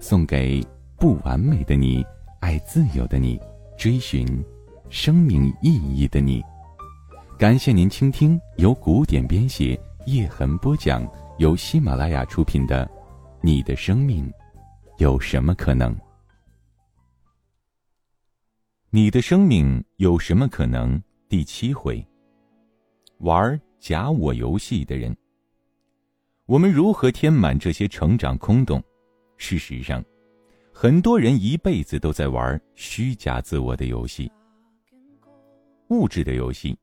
送给不完美的你，爱自由的你，追寻生命意义的你。感谢您倾听由古典编写、叶痕播讲、由喜马拉雅出品的《你的生命有什么可能》。你的生命有什么可能？第七回，玩假我游戏的人，我们如何填满这些成长空洞？事实上，很多人一辈子都在玩虚假自我的游戏，物质的游戏。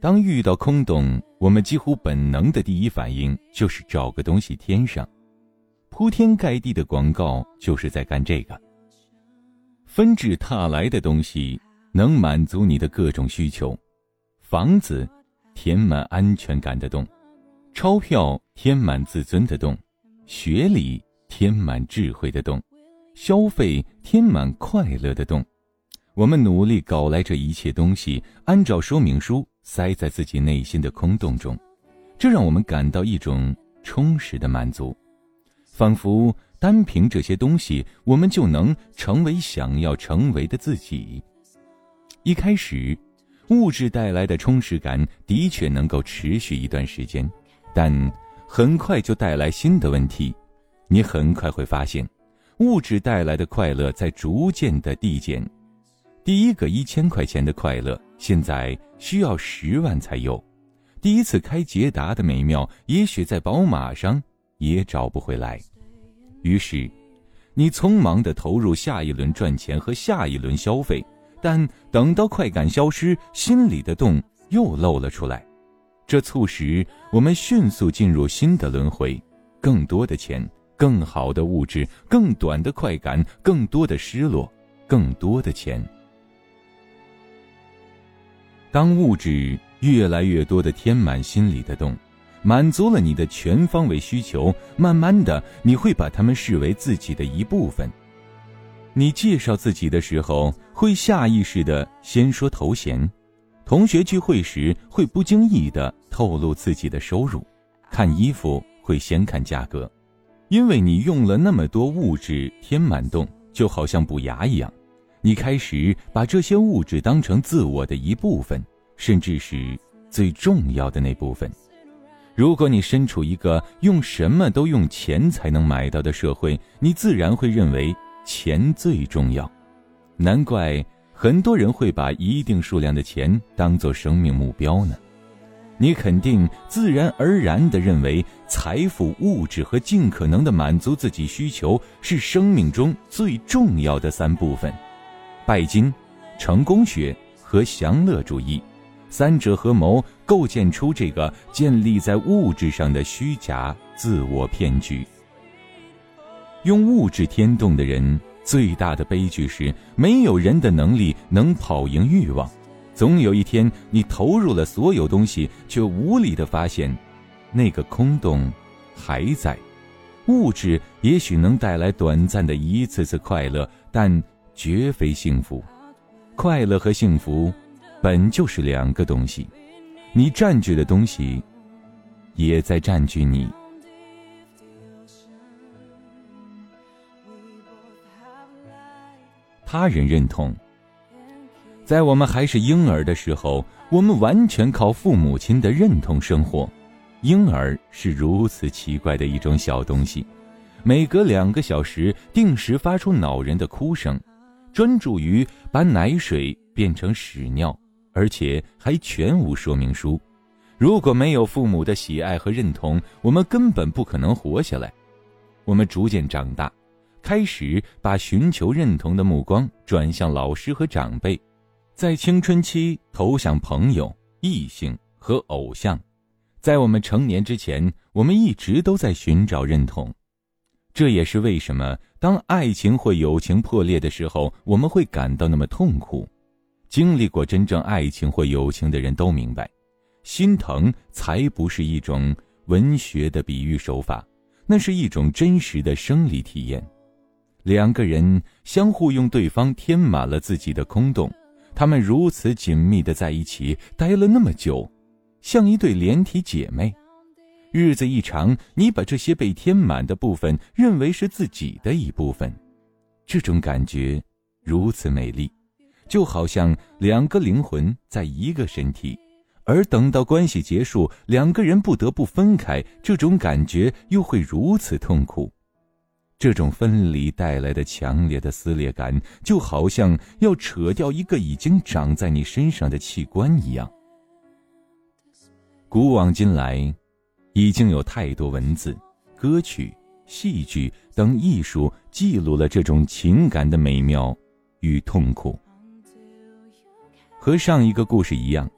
当遇到空洞，我们几乎本能的第一反应就是找个东西填上。铺天盖地的广告就是在干这个。纷至沓来的东西能满足你的各种需求：房子填满安全感的洞，钞票填满自尊的洞，学历填满智慧的洞，消费填满快乐的洞。我们努力搞来这一切东西，按照说明书。塞在自己内心的空洞中，这让我们感到一种充实的满足，仿佛单凭这些东西，我们就能成为想要成为的自己。一开始，物质带来的充实感的确能够持续一段时间，但很快就带来新的问题。你很快会发现，物质带来的快乐在逐渐的递减。第一个一千块钱的快乐。现在需要十万才有，第一次开捷达的美妙，也许在宝马上也找不回来。于是，你匆忙的投入下一轮赚钱和下一轮消费，但等到快感消失，心里的洞又露了出来，这促使我们迅速进入新的轮回：更多的钱，更好的物质，更短的快感，更多的失落，更多的钱。当物质越来越多的填满心里的洞，满足了你的全方位需求，慢慢的你会把它们视为自己的一部分。你介绍自己的时候，会下意识的先说头衔；同学聚会时，会不经意的透露自己的收入；看衣服会先看价格，因为你用了那么多物质填满洞，就好像补牙一样。你开始把这些物质当成自我的一部分，甚至是最重要的那部分。如果你身处一个用什么都用钱才能买到的社会，你自然会认为钱最重要。难怪很多人会把一定数量的钱当做生命目标呢。你肯定自然而然地认为财富、物质和尽可能的满足自己需求是生命中最重要的三部分。拜金、成功学和享乐主义，三者合谋构建出这个建立在物质上的虚假自我骗局。用物质添动的人最大的悲剧是，没有人的能力能跑赢欲望。总有一天，你投入了所有东西，却无力的发现，那个空洞还在。物质也许能带来短暂的一次次快乐，但。绝非幸福，快乐和幸福本就是两个东西，你占据的东西也在占据你。他人认同，在我们还是婴儿的时候，我们完全靠父母亲的认同生活。婴儿是如此奇怪的一种小东西，每隔两个小时定时发出恼人的哭声。专注于把奶水变成屎尿，而且还全无说明书。如果没有父母的喜爱和认同，我们根本不可能活下来。我们逐渐长大，开始把寻求认同的目光转向老师和长辈，在青春期投向朋友、异性和偶像。在我们成年之前，我们一直都在寻找认同。这也是为什么当爱情或友情破裂的时候，我们会感到那么痛苦。经历过真正爱情或友情的人都明白，心疼才不是一种文学的比喻手法，那是一种真实的生理体验。两个人相互用对方填满了自己的空洞，他们如此紧密的在一起待了那么久，像一对连体姐妹。日子一长，你把这些被填满的部分认为是自己的一部分，这种感觉如此美丽，就好像两个灵魂在一个身体，而等到关系结束，两个人不得不分开，这种感觉又会如此痛苦。这种分离带来的强烈的撕裂感，就好像要扯掉一个已经长在你身上的器官一样。古往今来。已经有太多文字、歌曲、戏剧等艺术记录了这种情感的美妙与痛苦。和上一个故事一样，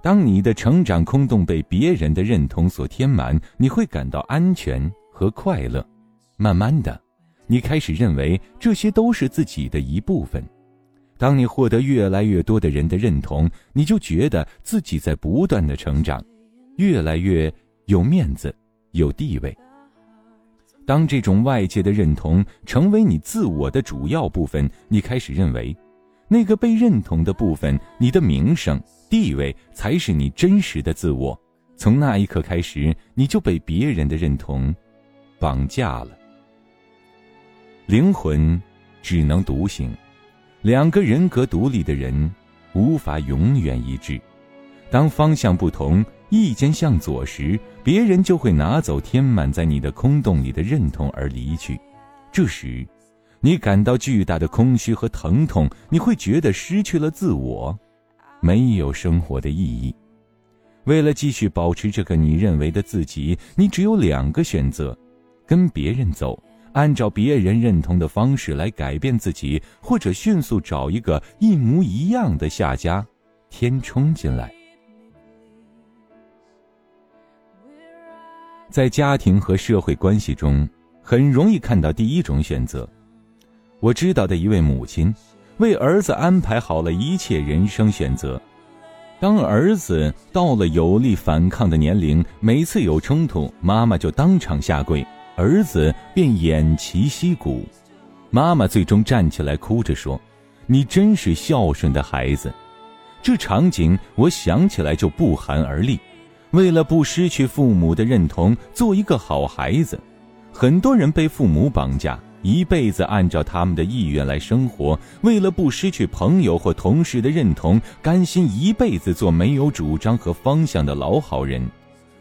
当你的成长空洞被别人的认同所填满，你会感到安全和快乐。慢慢的，你开始认为这些都是自己的一部分。当你获得越来越多的人的认同，你就觉得自己在不断的成长，越来越。有面子，有地位。当这种外界的认同成为你自我的主要部分，你开始认为，那个被认同的部分，你的名声、地位才是你真实的自我。从那一刻开始，你就被别人的认同绑架了。灵魂只能独行，两个人格独立的人无法永远一致。当方向不同。意见向左时，别人就会拿走填满在你的空洞里的认同而离去。这时，你感到巨大的空虚和疼痛，你会觉得失去了自我，没有生活的意义。为了继续保持这个你认为的自己，你只有两个选择：跟别人走，按照别人认同的方式来改变自己，或者迅速找一个一模一样的下家，填充进来。在家庭和社会关系中，很容易看到第一种选择。我知道的一位母亲，为儿子安排好了一切人生选择。当儿子到了有力反抗的年龄，每次有冲突，妈妈就当场下跪，儿子便偃旗息鼓。妈妈最终站起来，哭着说：“你真是孝顺的孩子。”这场景我想起来就不寒而栗。为了不失去父母的认同，做一个好孩子，很多人被父母绑架，一辈子按照他们的意愿来生活；为了不失去朋友或同事的认同，甘心一辈子做没有主张和方向的老好人，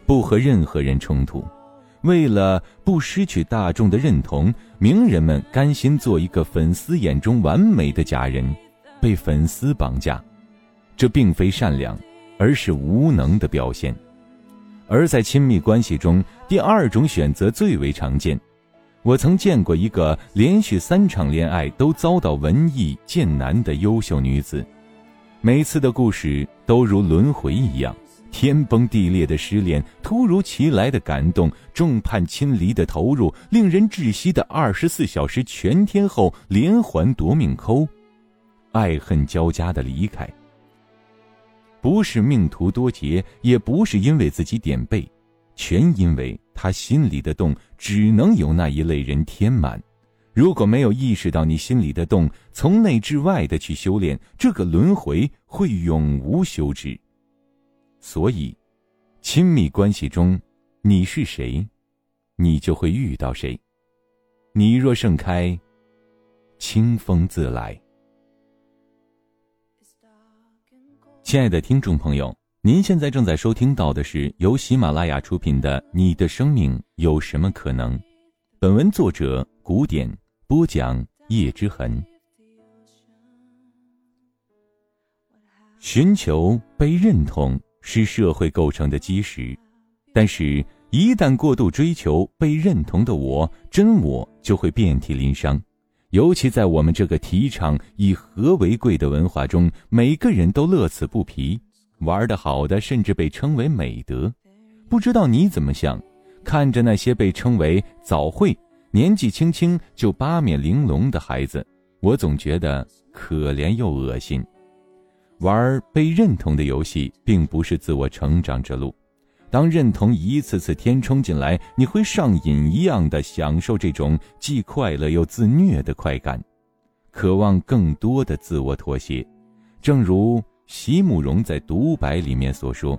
不和任何人冲突；为了不失去大众的认同，名人们甘心做一个粉丝眼中完美的假人，被粉丝绑架。这并非善良，而是无能的表现。而在亲密关系中，第二种选择最为常见。我曾见过一个连续三场恋爱都遭到文艺贱男的优秀女子，每次的故事都如轮回一样，天崩地裂的失恋，突如其来的感动，众叛亲离的投入，令人窒息的二十四小时全天候连环夺命抠，爱恨交加的离开。不是命途多劫，也不是因为自己点背，全因为他心里的洞只能由那一类人填满。如果没有意识到你心里的洞，从内至外的去修炼，这个轮回会永无休止。所以，亲密关系中，你是谁，你就会遇到谁。你若盛开，清风自来。亲爱的听众朋友，您现在正在收听到的是由喜马拉雅出品的《你的生命有什么可能》，本文作者古典播讲叶之痕。寻求被认同是社会构成的基石，但是，一旦过度追求被认同的我、真我，就会遍体鳞伤。尤其在我们这个提倡以和为贵的文化中，每个人都乐此不疲，玩得好的甚至被称为美德。不知道你怎么想？看着那些被称为早会、年纪轻轻就八面玲珑的孩子，我总觉得可怜又恶心。玩被认同的游戏，并不是自我成长之路。当认同一次次填充进来，你会上瘾一样的享受这种既快乐又自虐的快感，渴望更多的自我妥协。正如席慕容在独白里面所说：“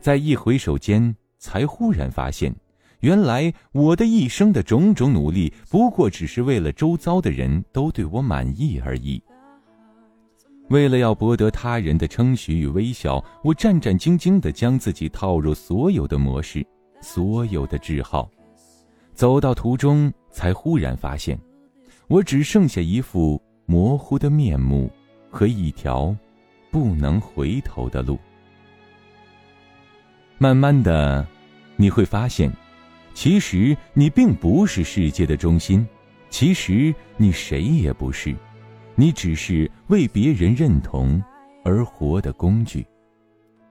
在一回首间，才忽然发现，原来我的一生的种种努力，不过只是为了周遭的人都对我满意而已。”为了要博得他人的称许与微笑，我战战兢兢地将自己套入所有的模式，所有的桎梏。走到途中，才忽然发现，我只剩下一副模糊的面目和一条不能回头的路。慢慢的，你会发现，其实你并不是世界的中心，其实你谁也不是。你只是为别人认同而活的工具。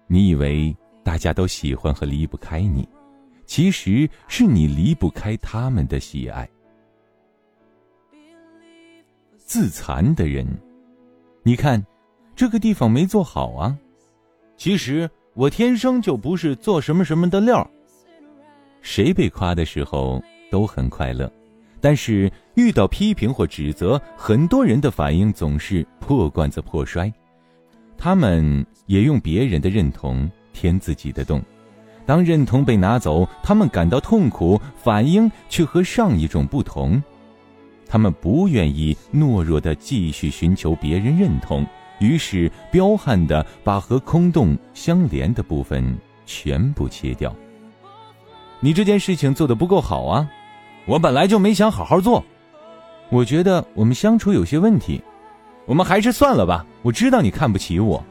你以为大家都喜欢和离不开你，其实是你离不开他们的喜爱。自残的人，你看，这个地方没做好啊。其实我天生就不是做什么什么的料。谁被夸的时候都很快乐。但是遇到批评或指责，很多人的反应总是破罐子破摔。他们也用别人的认同填自己的洞。当认同被拿走，他们感到痛苦，反应却和上一种不同。他们不愿意懦弱的继续寻求别人认同，于是彪悍的把和空洞相连的部分全部切掉。你这件事情做的不够好啊！我本来就没想好好做，我觉得我们相处有些问题，我们还是算了吧。我知道你看不起我，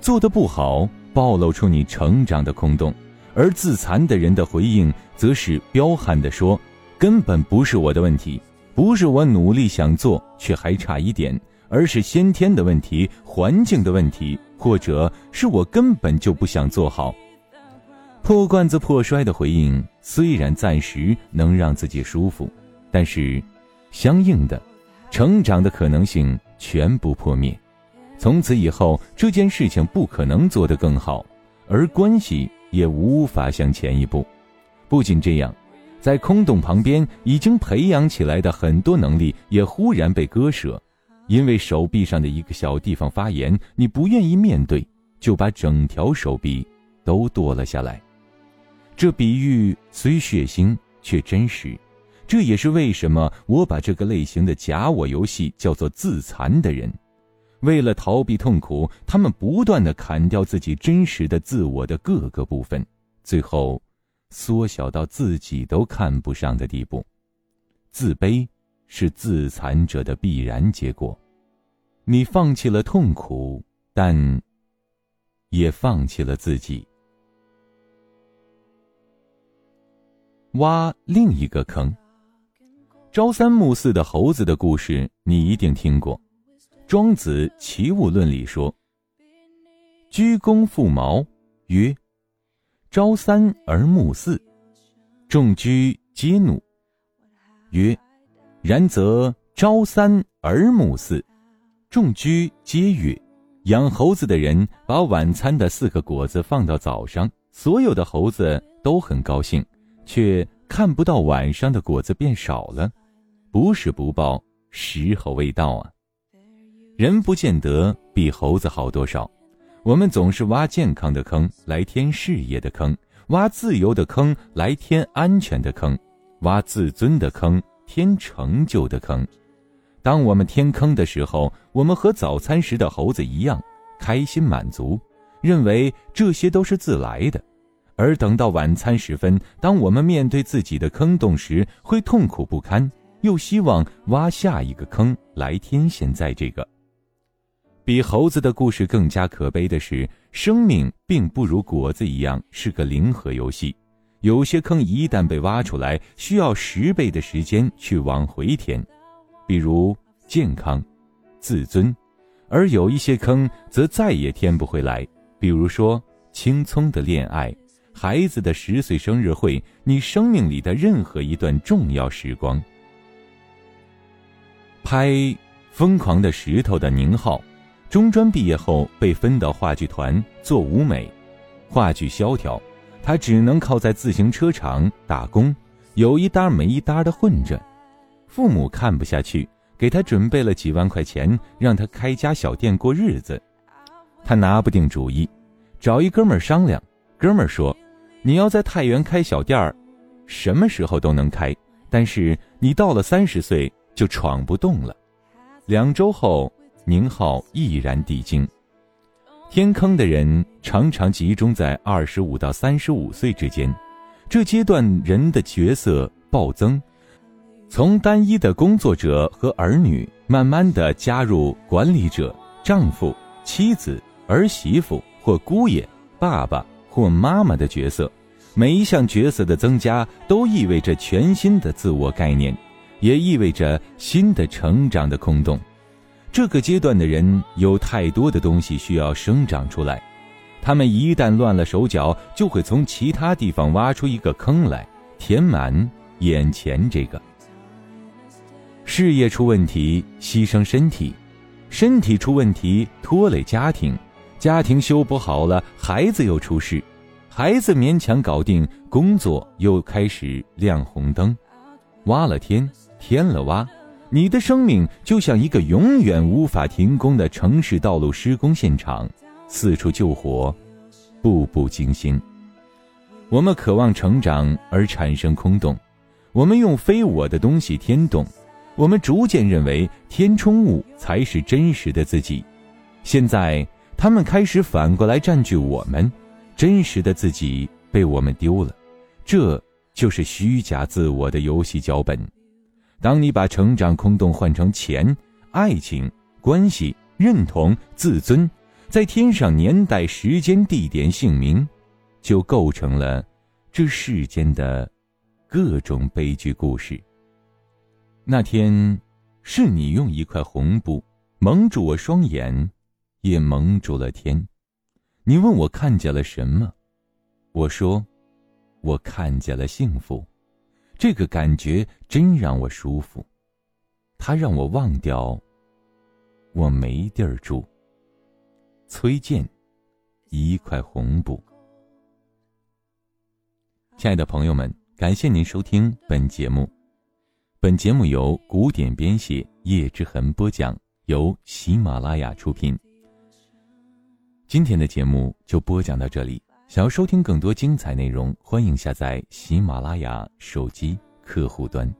做的不好，暴露出你成长的空洞，而自残的人的回应则是彪悍的说：“根本不是我的问题，不是我努力想做却还差一点，而是先天的问题、环境的问题，或者是我根本就不想做好。”破罐子破摔的回应虽然暂时能让自己舒服，但是，相应的，成长的可能性全部破灭。从此以后，这件事情不可能做得更好，而关系也无法向前一步。不仅这样，在空洞旁边已经培养起来的很多能力也忽然被割舍，因为手臂上的一个小地方发炎，你不愿意面对，就把整条手臂都剁了下来。这比喻虽血腥却真实，这也是为什么我把这个类型的假我游戏叫做自残的人。为了逃避痛苦，他们不断的砍掉自己真实的自我的各个部分，最后缩小到自己都看不上的地步。自卑是自残者的必然结果。你放弃了痛苦，但也放弃了自己。挖另一个坑。朝三暮四的猴子的故事，你一定听过。庄子《齐物论》里说：“居公复毛，曰：‘朝三而暮四。’众居皆怒，曰：‘然则朝三而暮四。’众居皆悦。养猴子的人把晚餐的四个果子放到早上，所有的猴子都很高兴。”却看不到晚上的果子变少了，不是不报，时候未到啊。人不见得比猴子好多少，我们总是挖健康的坑来填事业的坑，挖自由的坑来填安全的坑，挖自尊的坑填成就的坑。当我们填坑的时候，我们和早餐时的猴子一样，开心满足，认为这些都是自来的。而等到晚餐时分，当我们面对自己的坑洞时，会痛苦不堪，又希望挖下一个坑来填现在这个。比猴子的故事更加可悲的是，生命并不如果子一样是个零和游戏，有些坑一旦被挖出来，需要十倍的时间去往回填，比如健康、自尊；而有一些坑则再也填不回来，比如说青葱的恋爱。孩子的十岁生日会，你生命里的任何一段重要时光。拍《疯狂的石头》的宁浩，中专毕业后被分到话剧团做舞美，话剧萧条，他只能靠在自行车厂打工，有一搭没一搭的混着。父母看不下去，给他准备了几万块钱，让他开家小店过日子。他拿不定主意，找一哥们儿商量。哥们儿说：“你要在太原开小店儿，什么时候都能开，但是你到了三十岁就闯不动了。”两周后，宁浩毅然抵京。天坑的人常常集中在二十五到三十五岁之间，这阶段人的角色暴增，从单一的工作者和儿女，慢慢的加入管理者、丈夫、妻子。儿媳妇或姑爷、爸爸或妈妈的角色，每一项角色的增加都意味着全新的自我概念，也意味着新的成长的空洞。这个阶段的人有太多的东西需要生长出来，他们一旦乱了手脚，就会从其他地方挖出一个坑来填满眼前这个。事业出问题，牺牲身体；身体出问题，拖累家庭。家庭修补好了，孩子又出事，孩子勉强搞定，工作又开始亮红灯，挖了添，添了挖，你的生命就像一个永远无法停工的城市道路施工现场，四处救火，步步惊心。我们渴望成长而产生空洞，我们用非我的东西填洞，我们逐渐认为填充物才是真实的自己。现在。他们开始反过来占据我们，真实的自己被我们丢了，这就是虚假自我的游戏脚本。当你把成长空洞换成钱、爱情、关系、认同、自尊，再添上年代、时间、地点、姓名，就构成了这世间的各种悲剧故事。那天，是你用一块红布蒙住我双眼。也蒙住了天。你问我看见了什么？我说，我看见了幸福。这个感觉真让我舒服。它让我忘掉我没地儿住。崔健，一块红布。亲爱的朋友们，感谢您收听本节目。本节目由古典编写叶之痕播讲，由喜马拉雅出品。今天的节目就播讲到这里。想要收听更多精彩内容，欢迎下载喜马拉雅手机客户端。